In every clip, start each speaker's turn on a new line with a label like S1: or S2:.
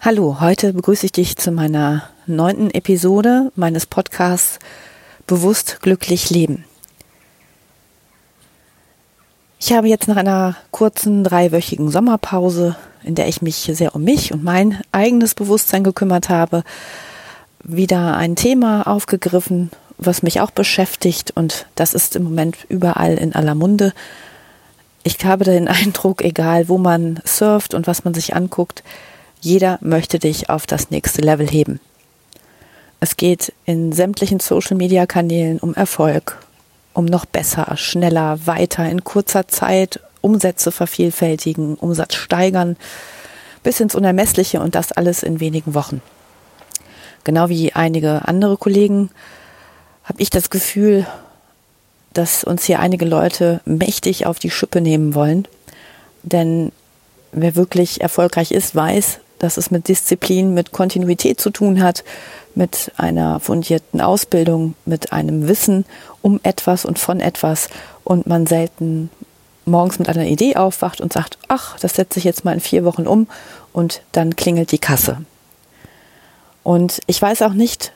S1: Hallo, heute begrüße ich dich zu meiner neunten Episode meines Podcasts Bewusst glücklich leben. Ich habe jetzt nach einer kurzen dreiwöchigen Sommerpause, in der ich mich sehr um mich und mein eigenes Bewusstsein gekümmert habe, wieder ein Thema aufgegriffen, was mich auch beschäftigt und das ist im Moment überall in aller Munde. Ich habe den Eindruck, egal wo man surft und was man sich anguckt, jeder möchte dich auf das nächste Level heben. Es geht in sämtlichen Social-Media-Kanälen um Erfolg, um noch besser, schneller, weiter, in kurzer Zeit Umsätze vervielfältigen, Umsatz steigern, bis ins Unermessliche und das alles in wenigen Wochen. Genau wie einige andere Kollegen habe ich das Gefühl, dass uns hier einige Leute mächtig auf die Schippe nehmen wollen. Denn wer wirklich erfolgreich ist, weiß, dass es mit Disziplin, mit Kontinuität zu tun hat, mit einer fundierten Ausbildung, mit einem Wissen um etwas und von etwas und man selten morgens mit einer Idee aufwacht und sagt, ach, das setze ich jetzt mal in vier Wochen um und dann klingelt die Kasse. Und ich weiß auch nicht,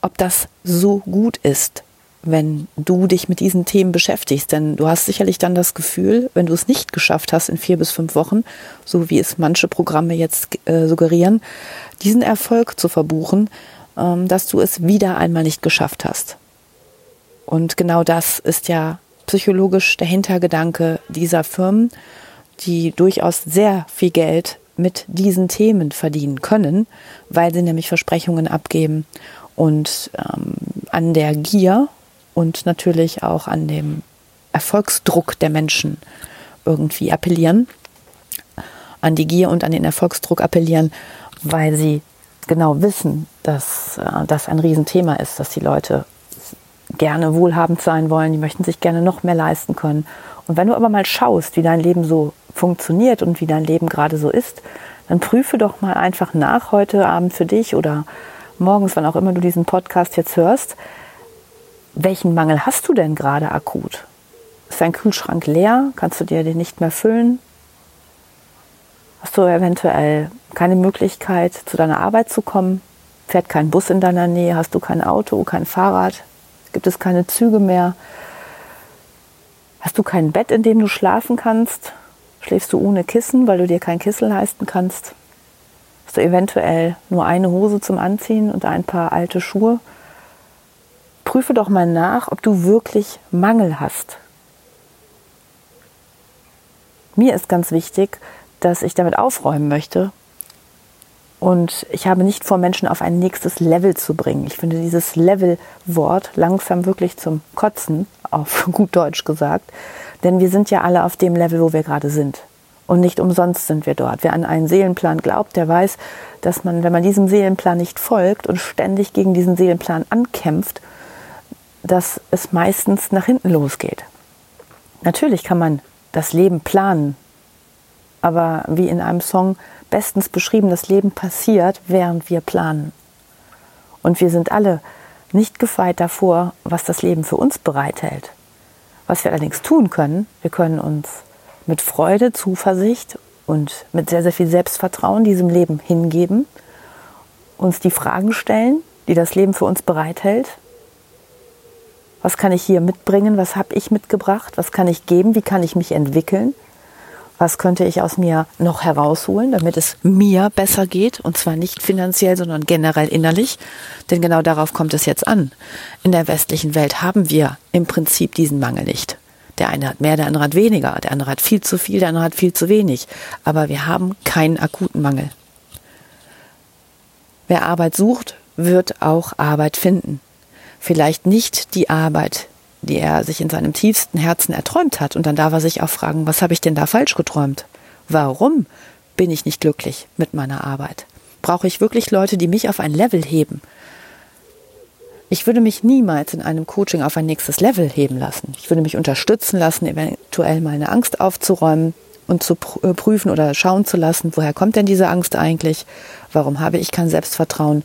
S1: ob das so gut ist, wenn du dich mit diesen Themen beschäftigst. Denn du hast sicherlich dann das Gefühl, wenn du es nicht geschafft hast in vier bis fünf Wochen, so wie es manche Programme jetzt äh, suggerieren, diesen Erfolg zu verbuchen, ähm, dass du es wieder einmal nicht geschafft hast. Und genau das ist ja psychologisch der Hintergedanke dieser Firmen, die durchaus sehr viel Geld mit diesen Themen verdienen können, weil sie nämlich Versprechungen abgeben und ähm, an der Gier und natürlich auch an dem Erfolgsdruck der Menschen irgendwie appellieren, an die Gier und an den Erfolgsdruck appellieren, weil sie genau wissen, dass äh, das ein Riesenthema ist, dass die Leute gerne wohlhabend sein wollen, die möchten sich gerne noch mehr leisten können. Und wenn du aber mal schaust, wie dein Leben so funktioniert und wie dein Leben gerade so ist, dann prüfe doch mal einfach nach heute Abend für dich oder morgens, wann auch immer du diesen Podcast jetzt hörst, welchen Mangel hast du denn gerade akut? Ist dein Kühlschrank leer? Kannst du dir den nicht mehr füllen? Hast du eventuell keine Möglichkeit, zu deiner Arbeit zu kommen? Fährt kein Bus in deiner Nähe? Hast du kein Auto, kein Fahrrad? Gibt es keine Züge mehr? Hast du kein Bett, in dem du schlafen kannst? Schläfst du ohne Kissen, weil du dir kein Kissen leisten kannst? Hast du eventuell nur eine Hose zum Anziehen und ein paar alte Schuhe? Prüfe doch mal nach, ob du wirklich Mangel hast. Mir ist ganz wichtig, dass ich damit aufräumen möchte. Und ich habe nicht vor, Menschen auf ein nächstes Level zu bringen. Ich finde dieses Level-Wort langsam wirklich zum Kotzen, auf gut Deutsch gesagt. Denn wir sind ja alle auf dem Level, wo wir gerade sind. Und nicht umsonst sind wir dort. Wer an einen Seelenplan glaubt, der weiß, dass man, wenn man diesem Seelenplan nicht folgt und ständig gegen diesen Seelenplan ankämpft, dass es meistens nach hinten losgeht. Natürlich kann man das Leben planen, aber wie in einem Song bestens beschrieben, das Leben passiert, während wir planen. Und wir sind alle nicht gefeit davor, was das Leben für uns bereithält. Was wir allerdings tun können, wir können uns mit Freude, Zuversicht und mit sehr, sehr viel Selbstvertrauen diesem Leben hingeben, uns die Fragen stellen, die das Leben für uns bereithält was kann ich hier mitbringen? Was habe ich mitgebracht? Was kann ich geben? Wie kann ich mich entwickeln? Was könnte ich aus mir noch herausholen, damit es mir besser geht? Und zwar nicht finanziell, sondern generell innerlich. Denn genau darauf kommt es jetzt an. In der westlichen Welt haben wir im Prinzip diesen Mangel nicht. Der eine hat mehr, der andere hat weniger. Der andere hat viel zu viel, der andere hat viel zu wenig. Aber wir haben keinen akuten Mangel. Wer Arbeit sucht, wird auch Arbeit finden vielleicht nicht die Arbeit, die er sich in seinem tiefsten Herzen erträumt hat. Und dann darf er sich auch fragen, was habe ich denn da falsch geträumt? Warum bin ich nicht glücklich mit meiner Arbeit? Brauche ich wirklich Leute, die mich auf ein Level heben? Ich würde mich niemals in einem Coaching auf ein nächstes Level heben lassen. Ich würde mich unterstützen lassen, eventuell meine Angst aufzuräumen und zu äh, prüfen oder schauen zu lassen, woher kommt denn diese Angst eigentlich? Warum habe ich kein Selbstvertrauen?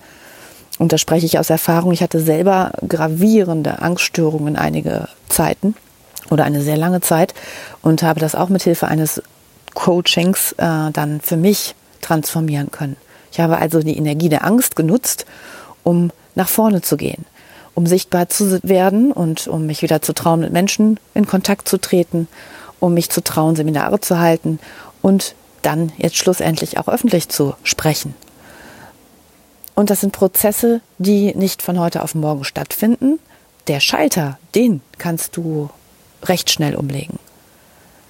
S1: Und da spreche ich aus Erfahrung, ich hatte selber gravierende Angststörungen einige Zeiten oder eine sehr lange Zeit und habe das auch mit Hilfe eines Coachings äh, dann für mich transformieren können. Ich habe also die Energie der Angst genutzt, um nach vorne zu gehen, um sichtbar zu werden und um mich wieder zu trauen, mit Menschen in Kontakt zu treten, um mich zu trauen, Seminare zu halten und dann jetzt schlussendlich auch öffentlich zu sprechen. Und das sind Prozesse, die nicht von heute auf morgen stattfinden. Der Schalter, den kannst du recht schnell umlegen.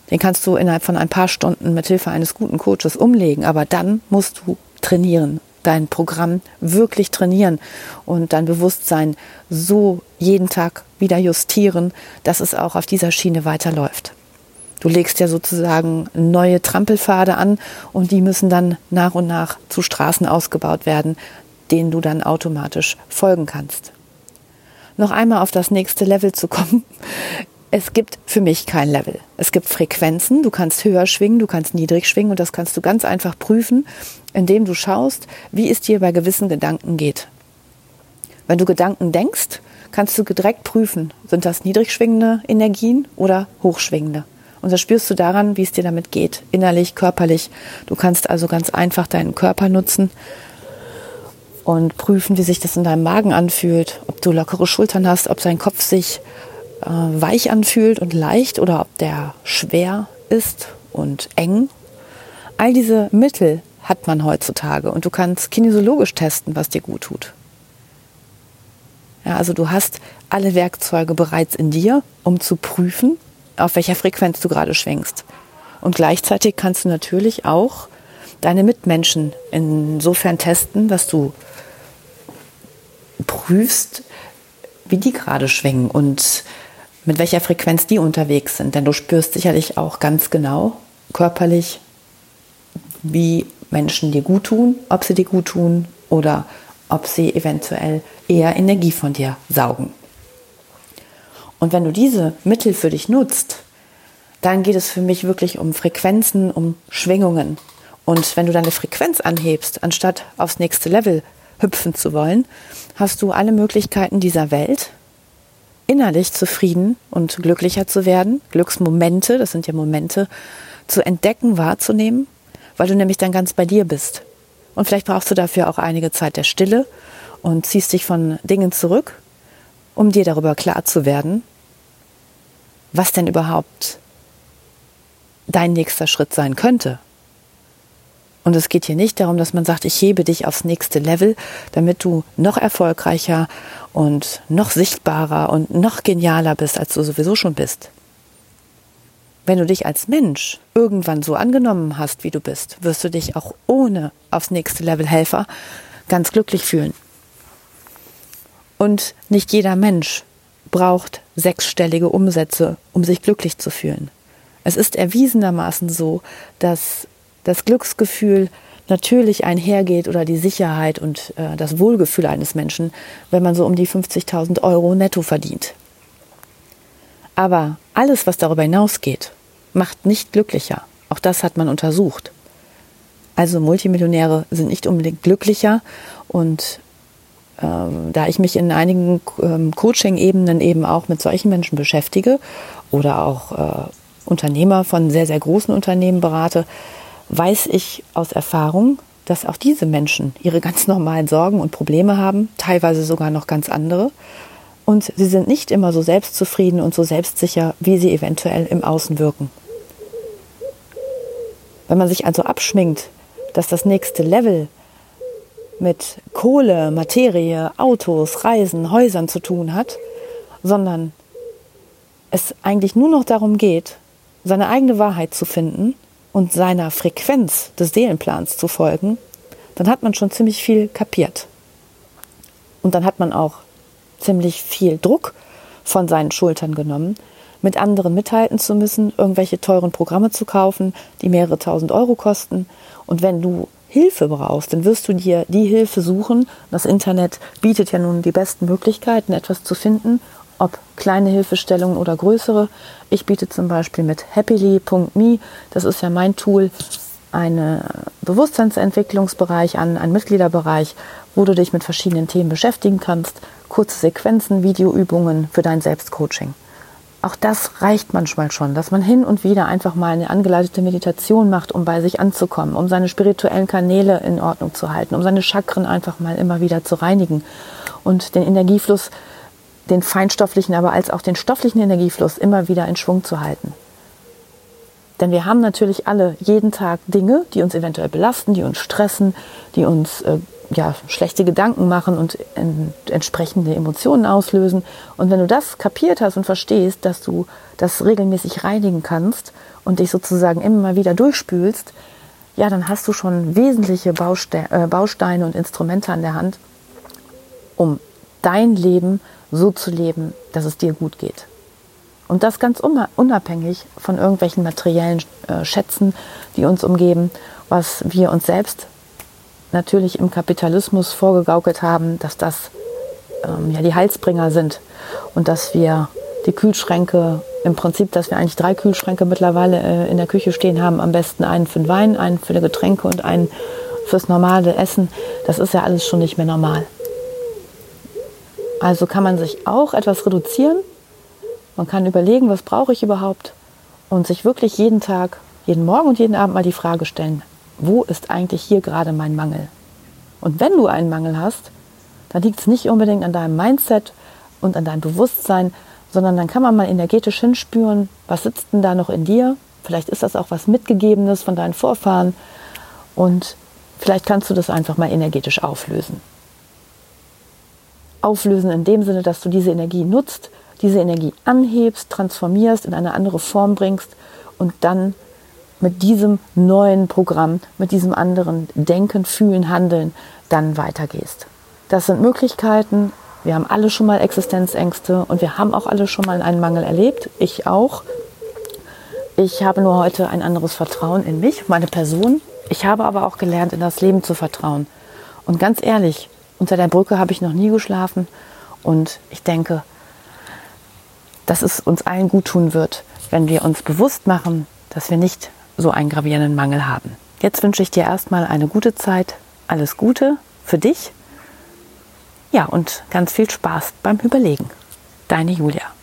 S1: Den kannst du innerhalb von ein paar Stunden mit Hilfe eines guten Coaches umlegen, aber dann musst du trainieren, dein Programm wirklich trainieren und dein Bewusstsein so jeden Tag wieder justieren, dass es auch auf dieser Schiene weiterläuft. Du legst ja sozusagen neue Trampelpfade an und die müssen dann nach und nach zu Straßen ausgebaut werden, denen du dann automatisch folgen kannst. Noch einmal auf das nächste Level zu kommen. Es gibt für mich kein Level. Es gibt Frequenzen, du kannst höher schwingen, du kannst niedrig schwingen und das kannst du ganz einfach prüfen, indem du schaust, wie es dir bei gewissen Gedanken geht. Wenn du Gedanken denkst, kannst du direkt prüfen, sind das niedrig schwingende Energien oder hochschwingende. Und das spürst du daran, wie es dir damit geht, innerlich, körperlich. Du kannst also ganz einfach deinen Körper nutzen und prüfen, wie sich das in deinem Magen anfühlt, ob du lockere Schultern hast, ob dein Kopf sich äh, weich anfühlt und leicht oder ob der schwer ist und eng. All diese Mittel hat man heutzutage und du kannst kinesiologisch testen, was dir gut tut. Ja, also du hast alle Werkzeuge bereits in dir, um zu prüfen, auf welcher Frequenz du gerade schwingst. Und gleichzeitig kannst du natürlich auch deine Mitmenschen insofern testen, dass du prüfst, wie die gerade schwingen und mit welcher Frequenz die unterwegs sind. Denn du spürst sicherlich auch ganz genau körperlich, wie Menschen dir gut tun, ob sie dir gut tun oder ob sie eventuell eher Energie von dir saugen. Und wenn du diese Mittel für dich nutzt, dann geht es für mich wirklich um Frequenzen, um Schwingungen. Und wenn du deine Frequenz anhebst, anstatt aufs nächste Level hüpfen zu wollen, hast du alle Möglichkeiten dieser Welt, innerlich zufrieden und glücklicher zu werden, Glücksmomente, das sind ja Momente, zu entdecken, wahrzunehmen, weil du nämlich dann ganz bei dir bist. Und vielleicht brauchst du dafür auch einige Zeit der Stille und ziehst dich von Dingen zurück, um dir darüber klar zu werden, was denn überhaupt dein nächster Schritt sein könnte. Und es geht hier nicht darum, dass man sagt, ich hebe dich aufs nächste Level, damit du noch erfolgreicher und noch sichtbarer und noch genialer bist, als du sowieso schon bist. Wenn du dich als Mensch irgendwann so angenommen hast, wie du bist, wirst du dich auch ohne aufs nächste Level Helfer ganz glücklich fühlen. Und nicht jeder Mensch braucht sechsstellige Umsätze, um sich glücklich zu fühlen. Es ist erwiesenermaßen so, dass das Glücksgefühl natürlich einhergeht oder die Sicherheit und äh, das Wohlgefühl eines Menschen, wenn man so um die 50.000 Euro netto verdient. Aber alles, was darüber hinausgeht, macht nicht glücklicher. Auch das hat man untersucht. Also Multimillionäre sind nicht unbedingt glücklicher und ähm, da ich mich in einigen ähm, Coaching-Ebenen eben auch mit solchen Menschen beschäftige oder auch äh, Unternehmer von sehr, sehr großen Unternehmen berate, weiß ich aus Erfahrung, dass auch diese Menschen ihre ganz normalen Sorgen und Probleme haben, teilweise sogar noch ganz andere. Und sie sind nicht immer so selbstzufrieden und so selbstsicher, wie sie eventuell im Außen wirken. Wenn man sich also abschminkt, dass das nächste Level mit Kohle, Materie, Autos, Reisen, Häusern zu tun hat, sondern es eigentlich nur noch darum geht, seine eigene Wahrheit zu finden und seiner Frequenz des Seelenplans zu folgen, dann hat man schon ziemlich viel kapiert. Und dann hat man auch ziemlich viel Druck von seinen Schultern genommen, mit anderen mithalten zu müssen, irgendwelche teuren Programme zu kaufen, die mehrere tausend Euro kosten. Und wenn du Hilfe brauchst, dann wirst du dir die Hilfe suchen. Das Internet bietet ja nun die besten Möglichkeiten, etwas zu finden ob kleine Hilfestellungen oder größere. Ich biete zum Beispiel mit happily.me, das ist ja mein Tool, einen Bewusstseinsentwicklungsbereich an, einen Mitgliederbereich, wo du dich mit verschiedenen Themen beschäftigen kannst. Kurze Sequenzen, Videoübungen für dein Selbstcoaching. auch das reicht manchmal schon, dass man hin und wieder einfach mal eine angeleitete Meditation macht, um bei sich anzukommen, um seine spirituellen Kanäle in Ordnung zu halten, um seine Chakren einfach mal immer wieder zu reinigen und den Energiefluss, den feinstofflichen, aber als auch den stofflichen Energiefluss immer wieder in Schwung zu halten. Denn wir haben natürlich alle jeden Tag Dinge, die uns eventuell belasten, die uns stressen, die uns äh, ja, schlechte Gedanken machen und entsprechende Emotionen auslösen. Und wenn du das kapiert hast und verstehst, dass du das regelmäßig reinigen kannst und dich sozusagen immer wieder durchspülst, ja, dann hast du schon wesentliche Bauste äh, Bausteine und Instrumente an der Hand, um dein Leben so zu leben, dass es dir gut geht. Und das ganz unabhängig von irgendwelchen materiellen äh, Schätzen, die uns umgeben, was wir uns selbst natürlich im Kapitalismus vorgegaukelt haben, dass das ähm, ja die Heilsbringer sind und dass wir die Kühlschränke, im Prinzip, dass wir eigentlich drei Kühlschränke mittlerweile äh, in der Küche stehen haben, am besten einen für den Wein, einen für die Getränke und einen fürs normale Essen, das ist ja alles schon nicht mehr normal. Also kann man sich auch etwas reduzieren, man kann überlegen, was brauche ich überhaupt und sich wirklich jeden Tag, jeden Morgen und jeden Abend mal die Frage stellen, wo ist eigentlich hier gerade mein Mangel? Und wenn du einen Mangel hast, dann liegt es nicht unbedingt an deinem Mindset und an deinem Bewusstsein, sondern dann kann man mal energetisch hinspüren, was sitzt denn da noch in dir? Vielleicht ist das auch was Mitgegebenes von deinen Vorfahren und vielleicht kannst du das einfach mal energetisch auflösen. Auflösen in dem Sinne, dass du diese Energie nutzt, diese Energie anhebst, transformierst, in eine andere Form bringst und dann mit diesem neuen Programm, mit diesem anderen Denken, Fühlen, Handeln dann weitergehst. Das sind Möglichkeiten. Wir haben alle schon mal Existenzängste und wir haben auch alle schon mal einen Mangel erlebt. Ich auch. Ich habe nur heute ein anderes Vertrauen in mich, meine Person. Ich habe aber auch gelernt, in das Leben zu vertrauen. Und ganz ehrlich, unter der Brücke habe ich noch nie geschlafen. Und ich denke, dass es uns allen gut tun wird, wenn wir uns bewusst machen, dass wir nicht so einen gravierenden Mangel haben. Jetzt wünsche ich dir erstmal eine gute Zeit, alles Gute für dich. Ja, und ganz viel Spaß beim Überlegen. Deine Julia.